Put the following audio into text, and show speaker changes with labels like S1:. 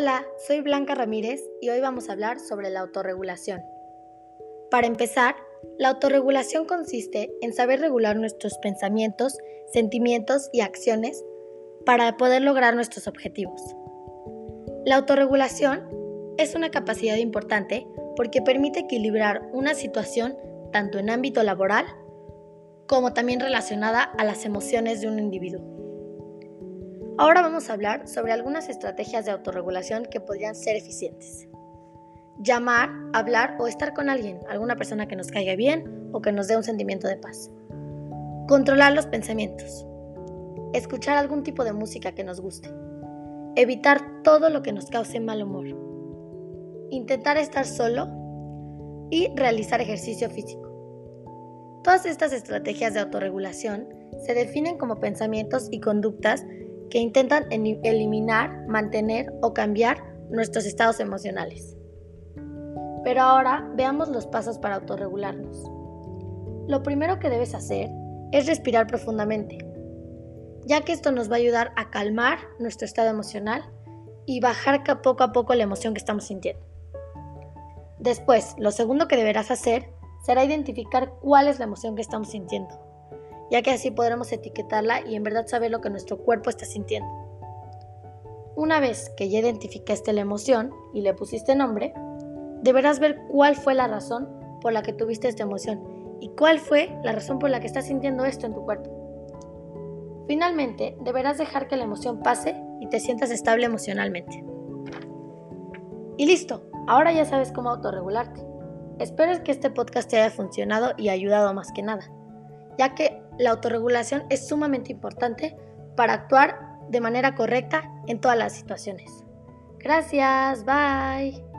S1: Hola, soy Blanca Ramírez y hoy vamos a hablar sobre la autorregulación. Para empezar, la autorregulación consiste en saber regular nuestros pensamientos, sentimientos y acciones para poder lograr nuestros objetivos. La autorregulación es una capacidad importante porque permite equilibrar una situación tanto en ámbito laboral como también relacionada a las emociones de un individuo. Ahora vamos a hablar sobre algunas estrategias de autorregulación que podrían ser eficientes. Llamar, hablar o estar con alguien, alguna persona que nos caiga bien o que nos dé un sentimiento de paz. Controlar los pensamientos. Escuchar algún tipo de música que nos guste. Evitar todo lo que nos cause mal humor. Intentar estar solo y realizar ejercicio físico. Todas estas estrategias de autorregulación se definen como pensamientos y conductas que intentan eliminar, mantener o cambiar nuestros estados emocionales. Pero ahora veamos los pasos para autorregularnos. Lo primero que debes hacer es respirar profundamente, ya que esto nos va a ayudar a calmar nuestro estado emocional y bajar poco a poco la emoción que estamos sintiendo. Después, lo segundo que deberás hacer será identificar cuál es la emoción que estamos sintiendo ya que así podremos etiquetarla y en verdad saber lo que nuestro cuerpo está sintiendo. Una vez que ya identificaste la emoción y le pusiste nombre, deberás ver cuál fue la razón por la que tuviste esta emoción y cuál fue la razón por la que estás sintiendo esto en tu cuerpo. Finalmente, deberás dejar que la emoción pase y te sientas estable emocionalmente. Y listo, ahora ya sabes cómo autorregularte. Espero que este podcast te haya funcionado y ayudado más que nada, ya que la autorregulación es sumamente importante para actuar de manera correcta en todas las situaciones. Gracias, bye.